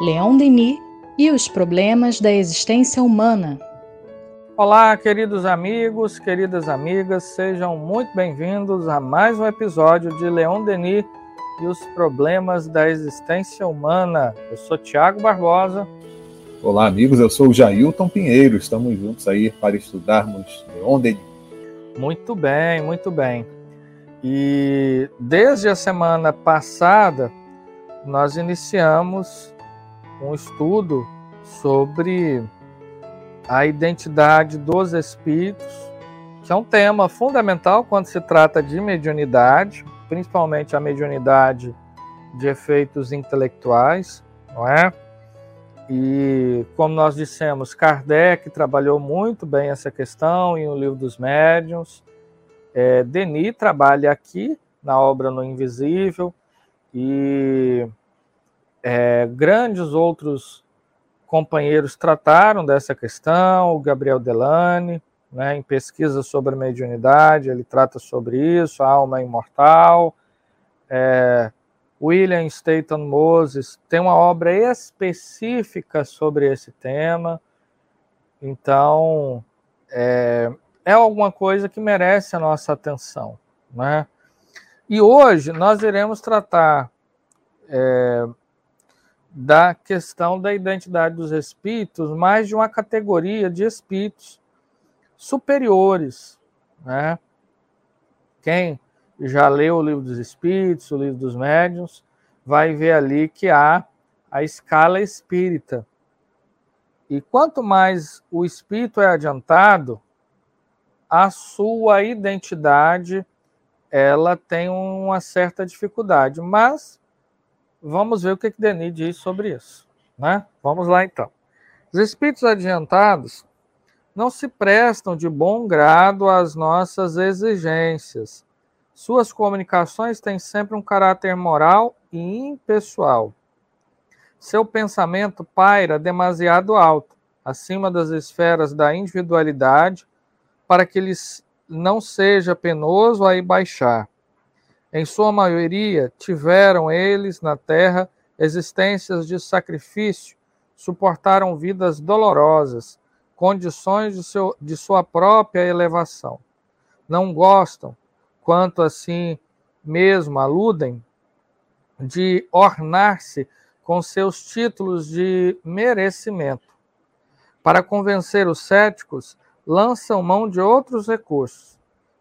Leon Denis e os problemas da existência humana. Olá, queridos amigos, queridas amigas, sejam muito bem-vindos a mais um episódio de Leon Denis e os problemas da existência humana. Eu sou Tiago Barbosa. Olá, amigos, eu sou o Jailton Pinheiro. Estamos juntos aí para estudarmos Leon Denis. Muito bem, muito bem. E desde a semana passada, nós iniciamos um estudo sobre a identidade dos espíritos, que é um tema fundamental quando se trata de mediunidade, principalmente a mediunidade de efeitos intelectuais, não é? E como nós dissemos, Kardec trabalhou muito bem essa questão em O Livro dos Médiuns. É, Denis trabalha aqui na obra No Invisível e é, grandes outros companheiros trataram dessa questão, o Gabriel Delane, né, em pesquisa sobre a mediunidade, ele trata sobre isso, a alma imortal. É, William Staton Moses tem uma obra específica sobre esse tema, então é, é alguma coisa que merece a nossa atenção. Né? E hoje nós iremos tratar é, da questão da identidade dos espíritos, mais de uma categoria de espíritos superiores. Né? Quem já leu o livro dos espíritos, o livro dos médiuns, vai ver ali que há a escala espírita. E quanto mais o espírito é adiantado, a sua identidade ela tem uma certa dificuldade, mas vamos ver o que, que Denis diz sobre isso. Né? Vamos lá então. Os espíritos adiantados não se prestam de bom grado às nossas exigências. Suas comunicações têm sempre um caráter moral e impessoal. Seu pensamento paira demasiado alto, acima das esferas da individualidade, para que lhes não seja penoso aí baixar. Em sua maioria, tiveram eles na terra existências de sacrifício, suportaram vidas dolorosas, condições de, seu, de sua própria elevação. Não gostam, quanto assim mesmo aludem, de ornar-se com seus títulos de merecimento. Para convencer os céticos, lançam mão de outros recursos.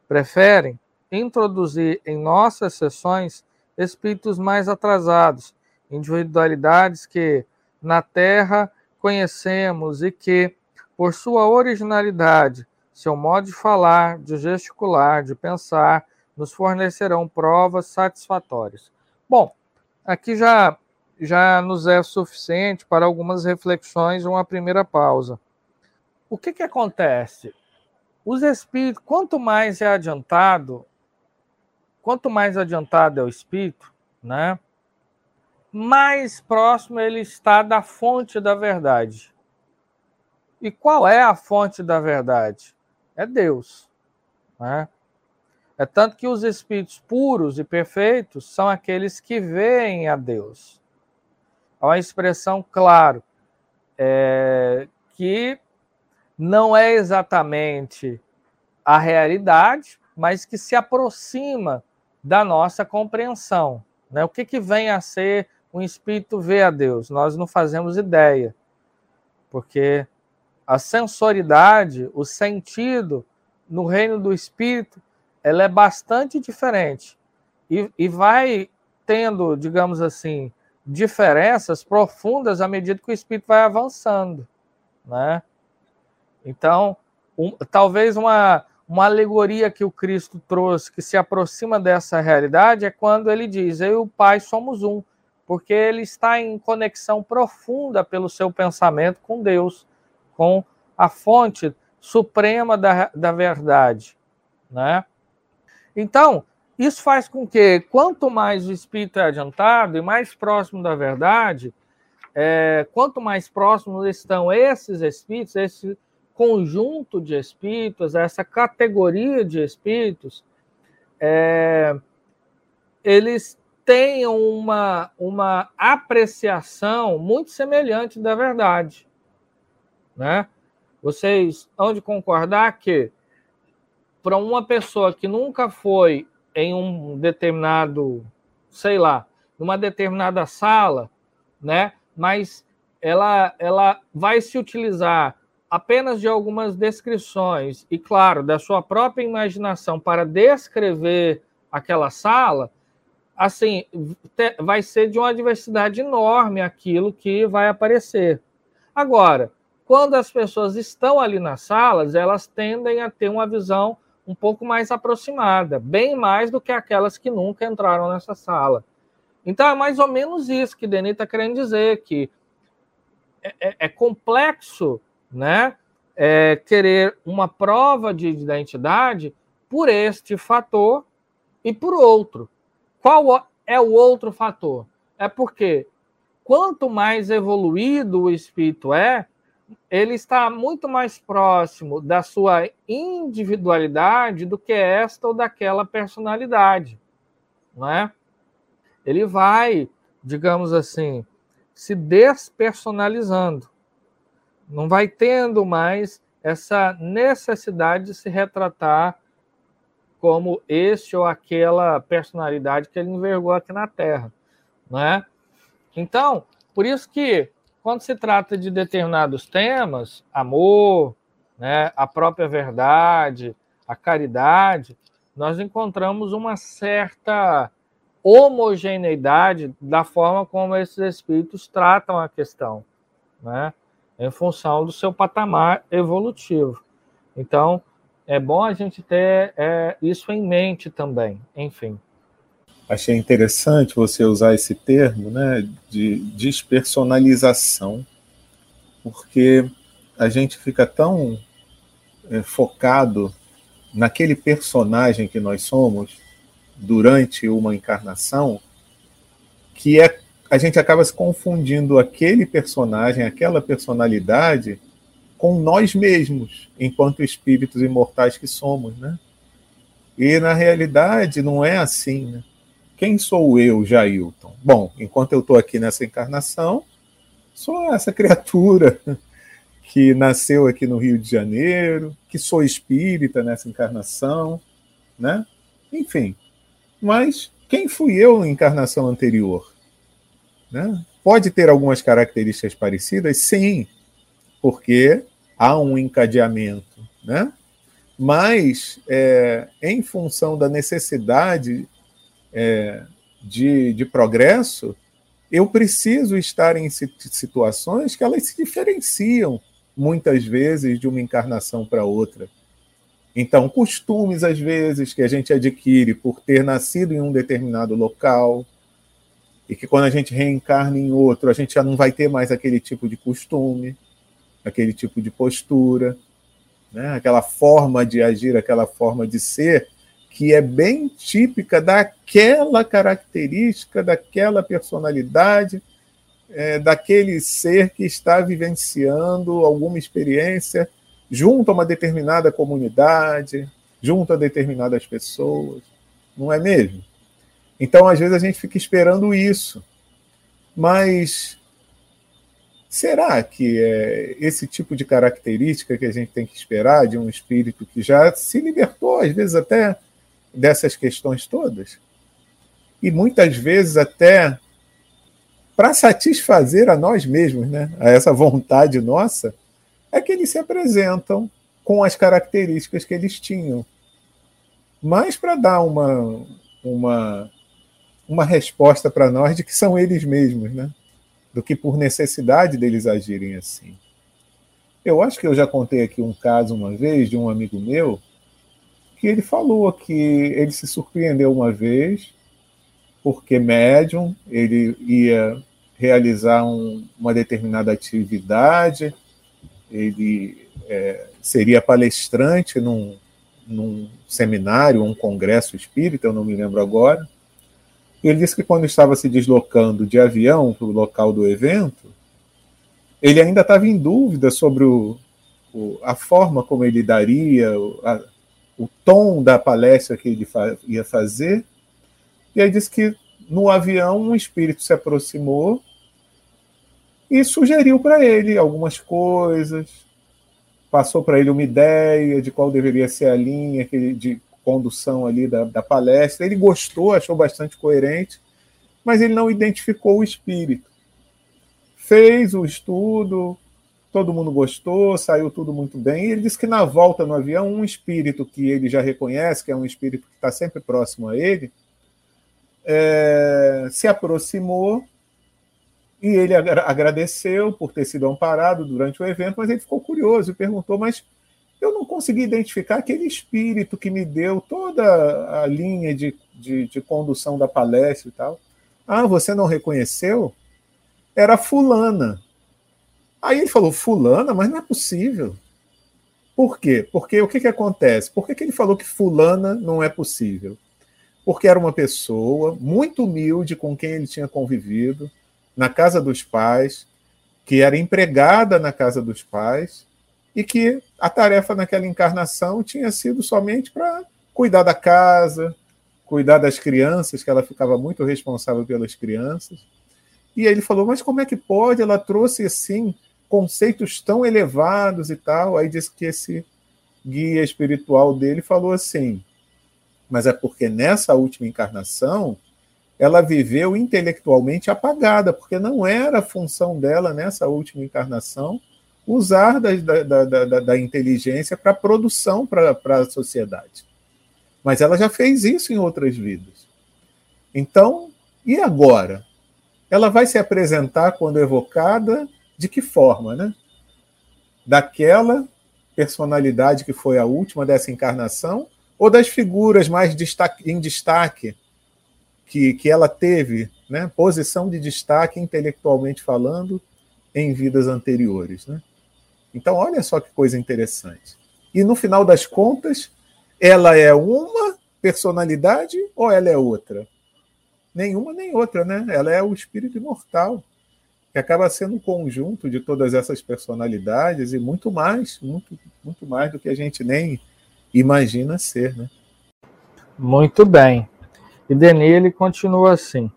Preferem introduzir em nossas sessões espíritos mais atrasados, individualidades que na Terra conhecemos e que, por sua originalidade, seu modo de falar, de gesticular, de pensar, nos fornecerão provas satisfatórias. Bom, aqui já já nos é suficiente para algumas reflexões, uma primeira pausa. O que, que acontece? Os espíritos, quanto mais é adiantado, quanto mais adiantado é o espírito, né, mais próximo ele está da fonte da verdade. E qual é a fonte da verdade? É Deus. Né? É tanto que os espíritos puros e perfeitos são aqueles que veem a Deus. Há uma expressão, claro, é, que não é exatamente a realidade, mas que se aproxima da nossa compreensão. Né? O que, que vem a ser um espírito ver a Deus? Nós não fazemos ideia, porque a sensoridade, o sentido no reino do espírito, ela é bastante diferente e, e vai tendo, digamos assim, diferenças profundas à medida que o espírito vai avançando, né? Então, um, talvez uma uma alegoria que o Cristo trouxe que se aproxima dessa realidade é quando ele diz: Eu e o Pai somos um, porque ele está em conexão profunda pelo seu pensamento com Deus, com a fonte suprema da, da verdade. Né? Então, isso faz com que, quanto mais o espírito é adiantado e mais próximo da verdade, é, quanto mais próximos estão esses espíritos, esses conjunto de espíritos, essa categoria de espíritos, é, eles tenham uma, uma apreciação muito semelhante da verdade. Né? Vocês hão de concordar que, para uma pessoa que nunca foi em um determinado, sei lá, numa determinada sala, né? mas ela, ela vai se utilizar apenas de algumas descrições e, claro, da sua própria imaginação para descrever aquela sala, assim, vai ser de uma diversidade enorme aquilo que vai aparecer. Agora, quando as pessoas estão ali nas salas, elas tendem a ter uma visão um pouco mais aproximada, bem mais do que aquelas que nunca entraram nessa sala. Então é mais ou menos isso que Denis está querendo dizer, que é, é, é complexo né, é, querer uma prova de identidade por este fator e por outro. Qual é o outro fator? É porque quanto mais evoluído o espírito é, ele está muito mais próximo da sua individualidade do que esta ou daquela personalidade, não é? Ele vai, digamos assim, se despersonalizando. Não vai tendo mais essa necessidade de se retratar como este ou aquela personalidade que ele envergou aqui na Terra, não é? Então, por isso que quando se trata de determinados temas, amor, né, a própria verdade, a caridade, nós encontramos uma certa homogeneidade da forma como esses espíritos tratam a questão, né, em função do seu patamar evolutivo. Então, é bom a gente ter é, isso em mente também, enfim achei interessante você usar esse termo, né, de despersonalização, porque a gente fica tão é, focado naquele personagem que nós somos durante uma encarnação que é a gente acaba se confundindo aquele personagem, aquela personalidade com nós mesmos, enquanto espíritos imortais que somos, né? E na realidade não é assim, né? Quem sou eu, Jailton? Bom, enquanto eu estou aqui nessa encarnação, sou essa criatura que nasceu aqui no Rio de Janeiro, que sou espírita nessa encarnação, né? Enfim, mas quem fui eu na encarnação anterior? Né? Pode ter algumas características parecidas? Sim, porque há um encadeamento, né? Mas, é, em função da necessidade é, de, de progresso, eu preciso estar em situações que elas se diferenciam muitas vezes de uma encarnação para outra. Então, costumes, às vezes, que a gente adquire por ter nascido em um determinado local, e que quando a gente reencarna em outro, a gente já não vai ter mais aquele tipo de costume, aquele tipo de postura, né? aquela forma de agir, aquela forma de ser, que é bem típica daquela característica, daquela personalidade, é, daquele ser que está vivenciando alguma experiência junto a uma determinada comunidade, junto a determinadas pessoas, não é mesmo? Então, às vezes, a gente fica esperando isso. Mas será que é esse tipo de característica que a gente tem que esperar de um espírito que já se libertou, às vezes até dessas questões todas. E muitas vezes até para satisfazer a nós mesmos, né, a essa vontade nossa, é que eles se apresentam com as características que eles tinham. Mas para dar uma, uma, uma resposta para nós de que são eles mesmos, né? do que por necessidade deles agirem assim. Eu acho que eu já contei aqui um caso uma vez de um amigo meu que ele falou que ele se surpreendeu uma vez, porque médium, ele ia realizar um, uma determinada atividade, ele é, seria palestrante num, num seminário, um congresso espírita, eu não me lembro agora. Ele disse que quando estava se deslocando de avião para o local do evento, ele ainda estava em dúvida sobre o, o, a forma como ele daria, a, o tom da palestra que ele ia fazer. E aí disse que no avião, um espírito se aproximou e sugeriu para ele algumas coisas, passou para ele uma ideia de qual deveria ser a linha de condução ali da, da palestra. Ele gostou, achou bastante coerente, mas ele não identificou o espírito. Fez o estudo, todo mundo gostou, saiu tudo muito bem. E ele disse que na volta no avião, um espírito que ele já reconhece, que é um espírito que está sempre próximo a ele, é, se aproximou e ele agradeceu por ter sido amparado durante o evento, mas ele ficou curioso e perguntou: Mas eu não consegui identificar aquele espírito que me deu toda a linha de, de, de condução da palestra e tal. Ah, você não reconheceu? Era Fulana. Aí ele falou: Fulana? Mas não é possível. Por quê? Porque o que, que acontece? Por que, que ele falou que Fulana não é possível? Porque era uma pessoa muito humilde com quem ele tinha convivido na casa dos pais, que era empregada na casa dos pais e que a tarefa naquela encarnação tinha sido somente para cuidar da casa, cuidar das crianças, que ela ficava muito responsável pelas crianças. E aí ele falou: Mas como é que pode? Ela trouxe assim conceitos tão elevados e tal. Aí disse que esse guia espiritual dele falou assim: Mas é porque nessa última encarnação ela viveu intelectualmente apagada, porque não era a função dela nessa última encarnação usar da, da, da, da inteligência para produção para a sociedade. Mas ela já fez isso em outras vidas. Então, e agora? Ela vai se apresentar quando evocada de que forma, né? Daquela personalidade que foi a última dessa encarnação ou das figuras mais destaque, em destaque que, que ela teve, né? Posição de destaque intelectualmente falando em vidas anteriores, né? Então, olha só que coisa interessante. E no final das contas, ela é uma personalidade ou ela é outra? Nenhuma nem outra, né? Ela é o espírito imortal, que acaba sendo um conjunto de todas essas personalidades e muito mais, muito, muito mais do que a gente nem imagina ser, né? Muito bem. E Denele continua assim.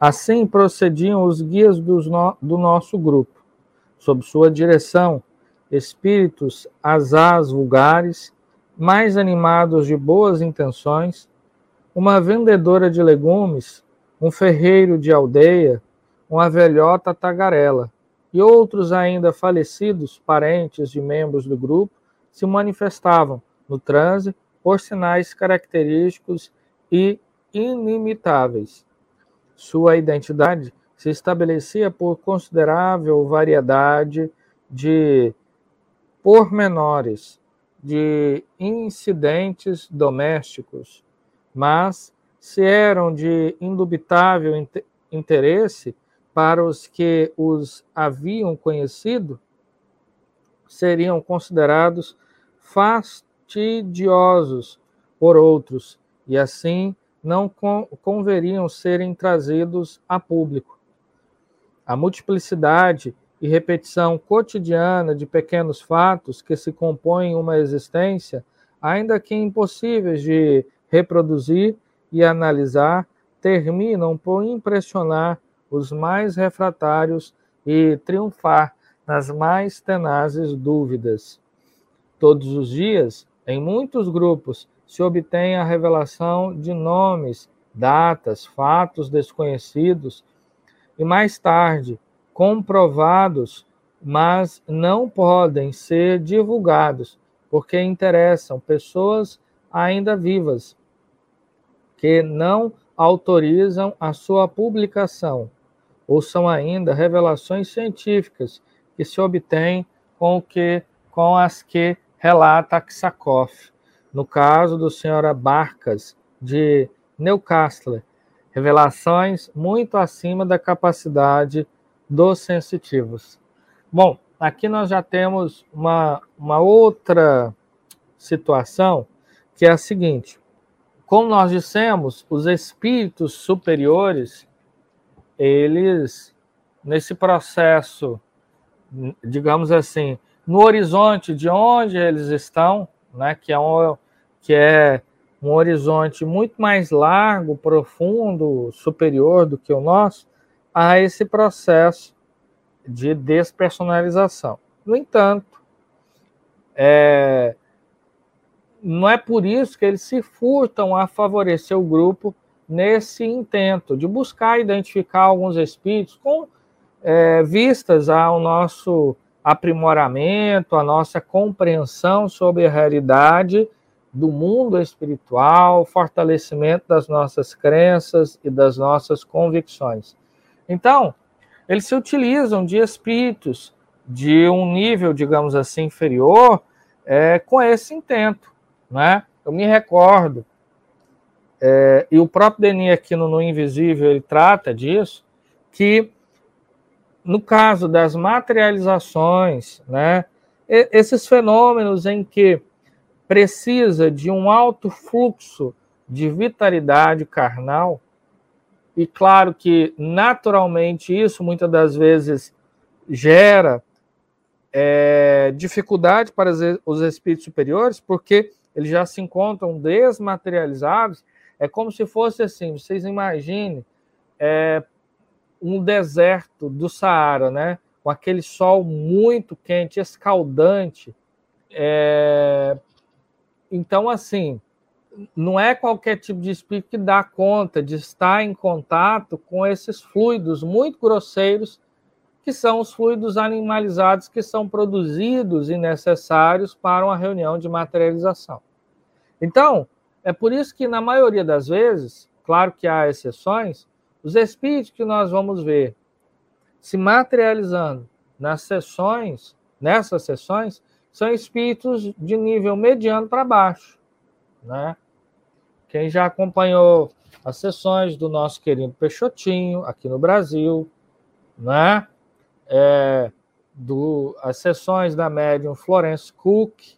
Assim procediam os guias no, do nosso grupo sob sua direção, espíritos asaz vulgares, mais animados de boas intenções, uma vendedora de legumes, um ferreiro de aldeia, uma velhota tagarela, e outros ainda falecidos, parentes de membros do grupo, se manifestavam no transe por sinais característicos e inimitáveis. Sua identidade se estabelecia por considerável variedade de pormenores, de incidentes domésticos, mas se eram de indubitável interesse para os que os haviam conhecido, seriam considerados fastidiosos por outros, e assim não converiam serem trazidos a público. A multiplicidade e repetição cotidiana de pequenos fatos que se compõem uma existência, ainda que impossíveis de reproduzir e analisar, terminam por impressionar os mais refratários e triunfar nas mais tenazes dúvidas. Todos os dias, em muitos grupos, se obtém a revelação de nomes, datas, fatos desconhecidos e mais tarde comprovados, mas não podem ser divulgados, porque interessam pessoas ainda vivas, que não autorizam a sua publicação, ou são ainda revelações científicas que se obtêm com, o que, com as que relata Aksakoff, no caso do Sra. Barcas, de Newcastle, revelações muito acima da capacidade dos sensitivos. Bom, aqui nós já temos uma, uma outra situação, que é a seguinte: como nós dissemos, os espíritos superiores, eles, nesse processo, digamos assim, no horizonte de onde eles estão, né, que é, um, que é um horizonte muito mais largo, profundo, superior do que o nosso, a esse processo de despersonalização. No entanto, é, não é por isso que eles se furtam a favorecer o grupo nesse intento de buscar identificar alguns espíritos com é, vistas ao nosso aprimoramento, a nossa compreensão sobre a realidade do mundo espiritual, fortalecimento das nossas crenças e das nossas convicções. Então, eles se utilizam de espíritos de um nível, digamos assim, inferior, é, com esse intento. Né? Eu me recordo, é, e o próprio Denis aqui no, no Invisível, ele trata disso, que no caso das materializações, né, esses fenômenos em que precisa de um alto fluxo de vitalidade carnal, e claro que naturalmente isso muitas das vezes gera é, dificuldade para os espíritos superiores, porque eles já se encontram desmaterializados. É como se fosse assim: vocês imaginem é, um deserto do Saara, né? Com aquele sol muito quente, escaldante. É... Então, assim, não é qualquer tipo de espírito que dá conta de estar em contato com esses fluidos muito grosseiros, que são os fluidos animalizados que são produzidos e necessários para uma reunião de materialização. Então, é por isso que, na maioria das vezes, claro que há exceções, os espíritos que nós vamos ver se materializando nas sessões, nessas sessões, são espíritos de nível mediano para baixo, né? Quem já acompanhou as sessões do nosso querido Peixotinho aqui no Brasil, né? É, do, as sessões da médium Florence Cook,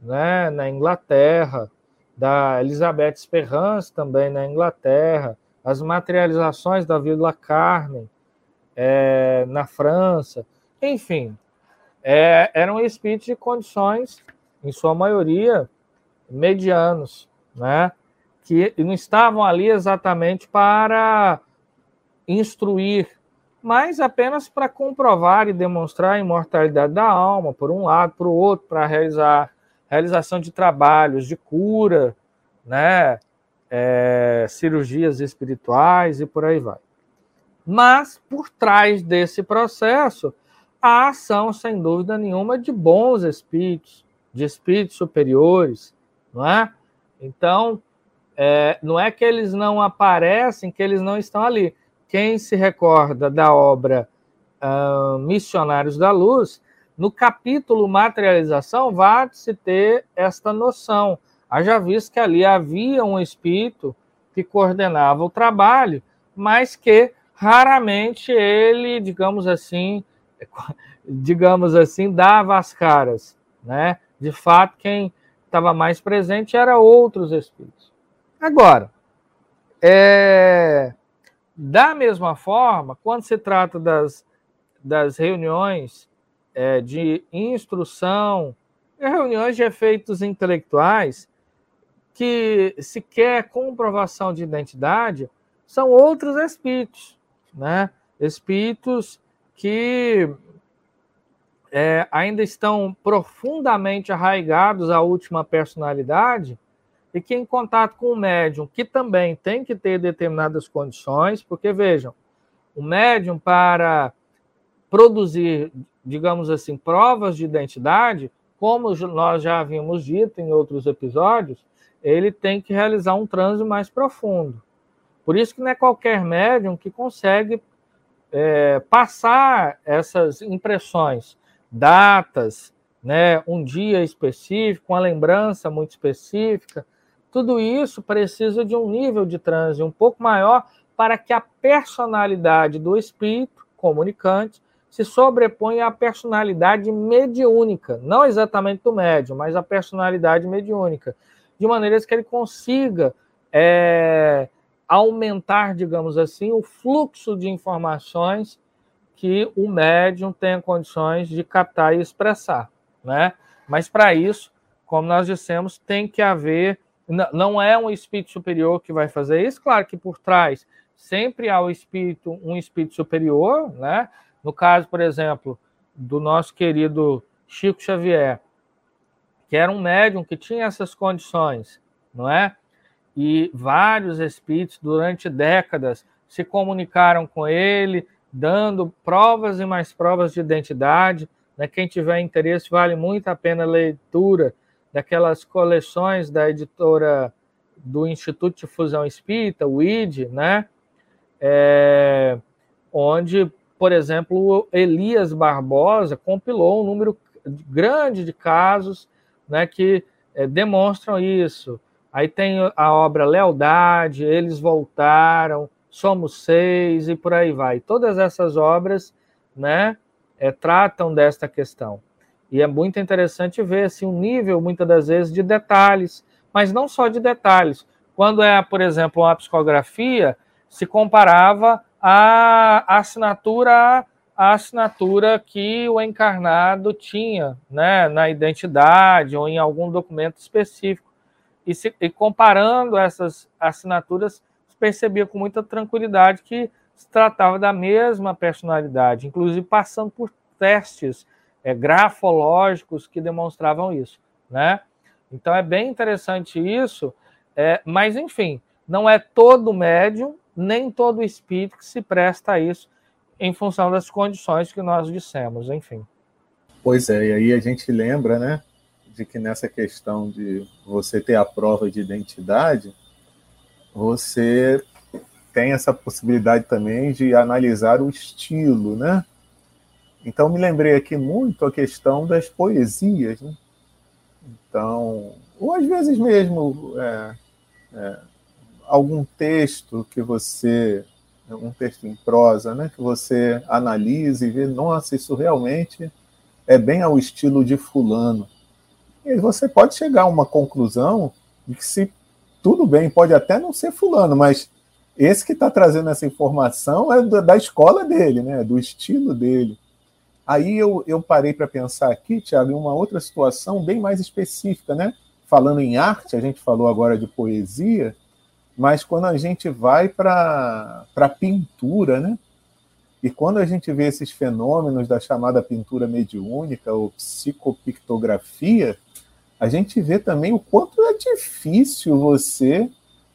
né, na Inglaterra, da Elizabeth Sperrance também na Inglaterra, as materializações da Vila Carmen é, na França, enfim, é, eram espíritos de condições, em sua maioria, medianos, né? que não estavam ali exatamente para instruir, mas apenas para comprovar e demonstrar a imortalidade da alma, por um lado, por outro, para realizar realização de trabalhos de cura, né? é, cirurgias espirituais e por aí vai. Mas, por trás desse processo, a ação, sem dúvida nenhuma, de bons espíritos, de espíritos superiores, não é? Então, é, não é que eles não aparecem, que eles não estão ali. Quem se recorda da obra uh, Missionários da Luz, no capítulo Materialização, vai-se ter esta noção Haja visto que ali havia um espírito que coordenava o trabalho, mas que raramente ele, digamos assim, digamos assim, dava as caras, né? De fato, quem estava mais presente era outros espíritos. Agora, é, da mesma forma, quando se trata das, das reuniões é, de instrução, reuniões de efeitos intelectuais, que se quer comprovação de identidade são outros espíritos, né? Espíritos que é, ainda estão profundamente arraigados à última personalidade e que em contato com o médium, que também tem que ter determinadas condições, porque vejam, o médium para produzir, digamos assim, provas de identidade, como nós já havíamos dito em outros episódios, ele tem que realizar um transe mais profundo. Por isso que não é qualquer médium que consegue é, passar essas impressões, datas, né, um dia específico, uma lembrança muito específica. Tudo isso precisa de um nível de transe um pouco maior para que a personalidade do espírito comunicante se sobreponha à personalidade mediúnica, não exatamente do médium, mas a personalidade mediúnica de maneiras que ele consiga é, aumentar, digamos assim, o fluxo de informações que o médium tenha condições de captar e expressar, né? Mas para isso, como nós dissemos, tem que haver não é um espírito superior que vai fazer isso, claro que por trás sempre há o espírito, um espírito superior, né? No caso, por exemplo, do nosso querido Chico Xavier, que era um médium que tinha essas condições, não é? E vários espíritos durante décadas se comunicaram com ele, dando provas e mais provas de identidade. Né? Quem tiver interesse, vale muito a pena a leitura daquelas coleções da editora do Instituto de Fusão Espírita, o ID, né? É, onde, por exemplo, Elias Barbosa compilou um número grande de casos né, que é, demonstram isso. Aí tem a obra Lealdade, Eles Voltaram, Somos Seis e por aí vai. Todas essas obras né, é, tratam desta questão. E é muito interessante ver assim, um nível, muitas das vezes, de detalhes, mas não só de detalhes. Quando é, por exemplo, uma psicografia, se comparava a assinatura a assinatura que o encarnado tinha né, na identidade ou em algum documento específico. E, se, e comparando essas assinaturas, percebia com muita tranquilidade que se tratava da mesma personalidade, inclusive passando por testes é, grafológicos que demonstravam isso, né? Então é bem interessante isso, é, mas enfim, não é todo médium nem todo espírito que se presta a isso em função das condições que nós dissemos, enfim. Pois é, e aí a gente lembra, né, de que nessa questão de você ter a prova de identidade, você tem essa possibilidade também de analisar o estilo, né? Então, me lembrei aqui muito a questão das poesias. Né? Então, ou às vezes mesmo é, é, algum texto que você, um texto em prosa, né, que você analise e vê, nossa, isso realmente é bem ao estilo de fulano. E você pode chegar a uma conclusão de que se tudo bem, pode até não ser fulano, mas esse que está trazendo essa informação é da escola dele, né, do estilo dele. Aí eu, eu parei para pensar aqui, Tiago, em uma outra situação bem mais específica, né? Falando em arte, a gente falou agora de poesia, mas quando a gente vai para a pintura, né? E quando a gente vê esses fenômenos da chamada pintura mediúnica ou psicopictografia, a gente vê também o quanto é difícil você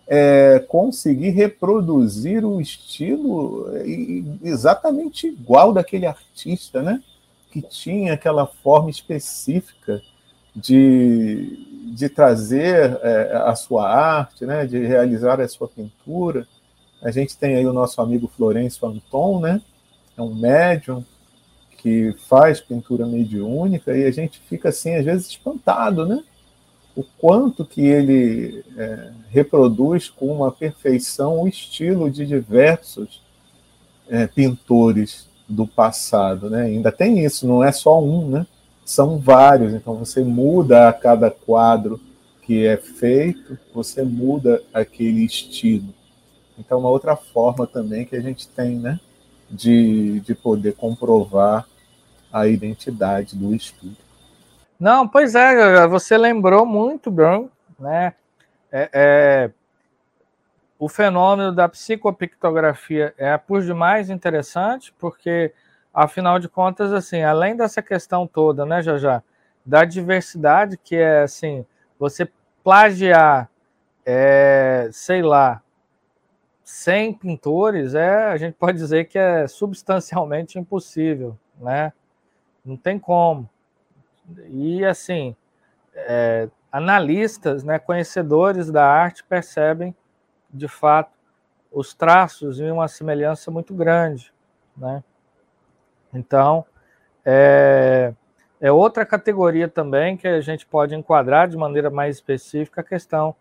é, conseguir reproduzir o estilo é, exatamente igual daquele artista, né? Que tinha aquela forma específica de, de trazer é, a sua arte, né? De realizar a sua pintura. A gente tem aí o nosso amigo Florencio Anton, né? É um médium que faz pintura mediúnica e a gente fica assim às vezes espantado, né? o quanto que ele é, reproduz com uma perfeição o estilo de diversos é, pintores do passado, né? Ainda tem isso, não é só um, né? São vários. Então você muda a cada quadro que é feito, você muda aquele estilo. Então uma outra forma também que a gente tem, né? De, de poder comprovar a identidade do espírito. Não, pois é, você lembrou muito bem, né? É, é, o fenômeno da psicopictografia é por demais interessante, porque, afinal de contas, assim, além dessa questão toda, né, já já, da diversidade, que é assim, você plagiar, é, sei lá, 100 pintores, é, a gente pode dizer que é substancialmente impossível, né? Não tem como. E assim, é, analistas, né, conhecedores da arte percebem de fato os traços e uma semelhança muito grande, né? Então, é, é outra categoria também que a gente pode enquadrar de maneira mais específica a questão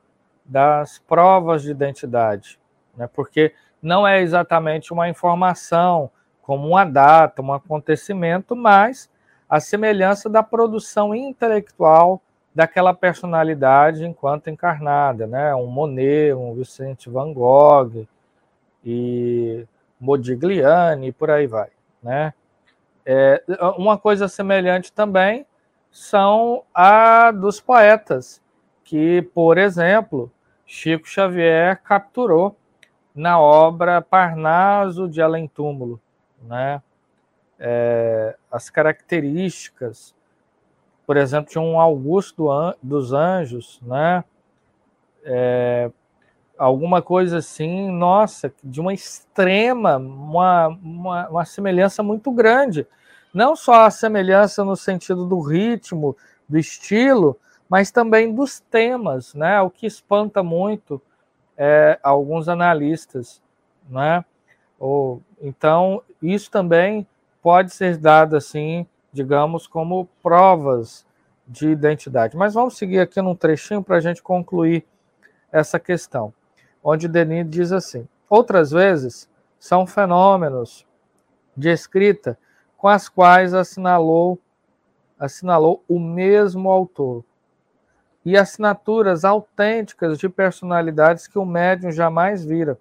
das provas de identidade, né? Porque não é exatamente uma informação como uma data, um acontecimento, mas a semelhança da produção intelectual daquela personalidade enquanto encarnada, né? Um Monet, um Vicente Van Gogh e Modigliani e por aí vai, né? É, uma coisa semelhante também são a dos poetas, que, por exemplo, Chico Xavier capturou na obra Parnaso de Além Túmulo, né? É, as características, por exemplo, de um Augusto dos Anjos, né? É, alguma coisa assim, nossa, de uma extrema, uma, uma, uma semelhança muito grande. Não só a semelhança no sentido do ritmo, do estilo, mas também dos temas, né? O que espanta muito é, alguns analistas, né? Ou, então, isso também pode ser dado assim, digamos, como provas de identidade. Mas vamos seguir aqui num trechinho para a gente concluir essa questão, onde Denis diz assim: outras vezes são fenômenos de escrita com as quais assinalou assinalou o mesmo autor e assinaturas autênticas de personalidades que o médium jamais vira,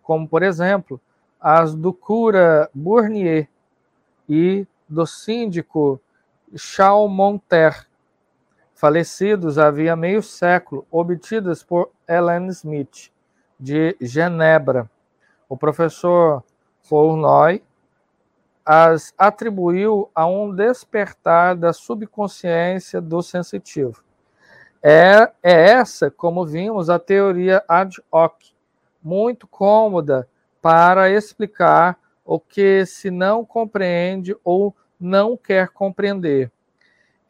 como, por exemplo, as do cura Bournier e do síndico Chalmonter, falecidos havia meio século, obtidas por Ellen Smith, de Genebra. O professor Fournoy as atribuiu a um despertar da subconsciência do sensitivo. É, é essa, como vimos, a teoria ad hoc, muito cômoda para explicar o que se não compreende ou não quer compreender.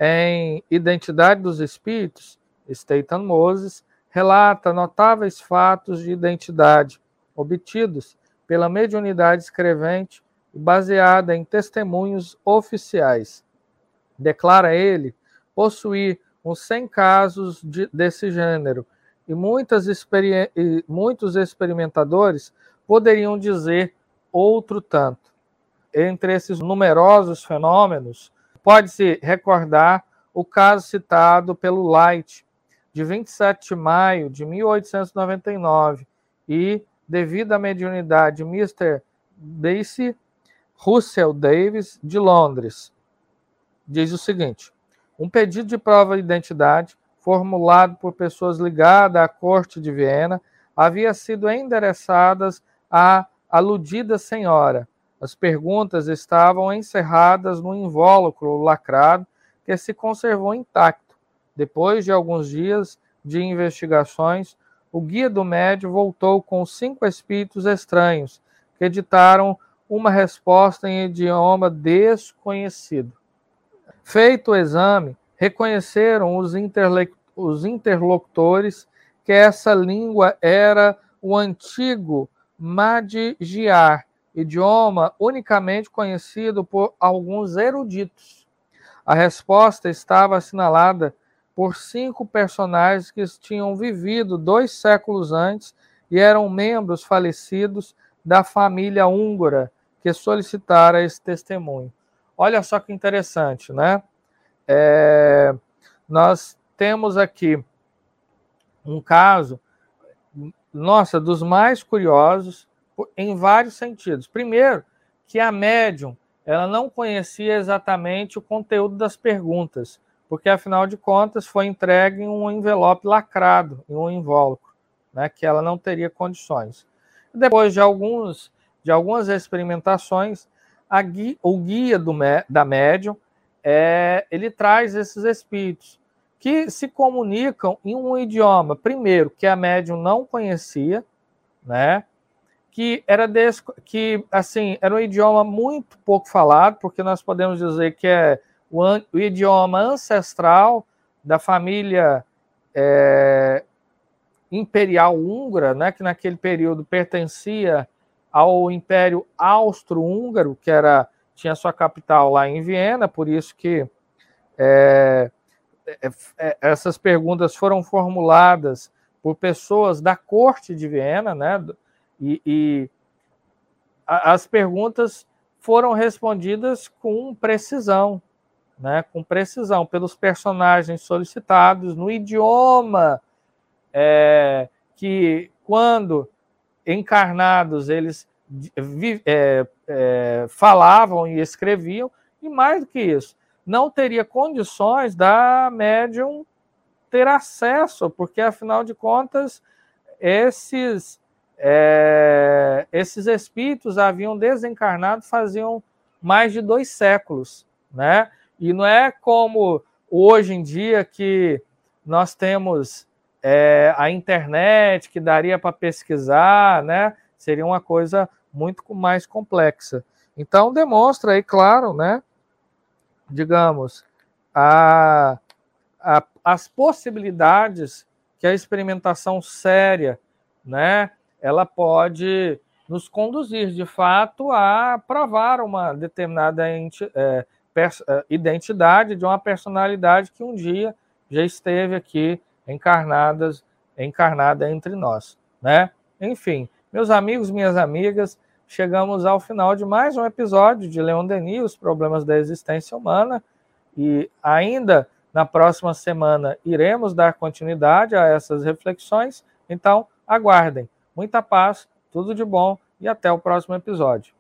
Em Identidade dos Espíritos, Staten Moses relata notáveis fatos de identidade obtidos pela mediunidade escrevente baseada em testemunhos oficiais. Declara ele possuir uns 100 casos de, desse gênero, e, muitas e muitos experimentadores poderiam dizer outro tanto. Entre esses numerosos fenômenos, pode-se recordar o caso citado pelo Light, de 27 de maio de 1899, e, devido à mediunidade de Mr. Basie Russell Davis, de Londres, diz o seguinte: um pedido de prova de identidade, formulado por pessoas ligadas à corte de Viena, havia sido endereçadas à aludida senhora. As perguntas estavam encerradas no invólucro lacrado que se conservou intacto. Depois de alguns dias de investigações, o guia do médio voltou com cinco espíritos estranhos que editaram uma resposta em idioma desconhecido. Feito o exame, reconheceram os, os interlocutores que essa língua era o antigo Madjiar, idioma unicamente conhecido por alguns eruditos. A resposta estava assinalada por cinco personagens que tinham vivido dois séculos antes e eram membros falecidos da família húngara que solicitara esse testemunho. Olha só que interessante, né? É, nós temos aqui um caso, nossa, dos mais curiosos em vários sentidos. Primeiro, que a médium ela não conhecia exatamente o conteúdo das perguntas, porque afinal de contas foi entregue em um envelope lacrado, em um invólucro, né, que ela não teria condições. Depois de alguns de algumas experimentações, guia, o guia do, da médium, é, ele traz esses espíritos que se comunicam em um idioma, primeiro, que a médium não conhecia, né? que era des... que assim era um idioma muito pouco falado, porque nós podemos dizer que é o, o idioma ancestral da família é... imperial húngara, né, que naquele período pertencia ao Império Austro-Húngaro, que era tinha sua capital lá em Viena, por isso que é, é, é, essas perguntas foram formuladas por pessoas da corte de Viena, né? E, e as perguntas foram respondidas com precisão, né? Com precisão pelos personagens solicitados no idioma é, que quando encarnados, eles é, é, falavam e escreviam, e mais do que isso, não teria condições da médium ter acesso, porque afinal de contas, esses, é, esses espíritos haviam desencarnado faziam mais de dois séculos, né? E não é como hoje em dia que nós temos é, a internet que daria para pesquisar, né? Seria uma coisa muito mais complexa. Então demonstra aí, claro, né? Digamos, a, a, as possibilidades que a experimentação séria, né? Ela pode nos conduzir, de fato, a provar uma determinada é, é, identidade de uma personalidade que um dia já esteve aqui encarnadas, encarnada entre nós, né? Enfim, meus amigos, minhas amigas, chegamos ao final de mais um episódio de Leon Denis, os problemas da existência humana, e ainda na próxima semana iremos dar continuidade a essas reflexões, então aguardem. Muita paz, tudo de bom e até o próximo episódio.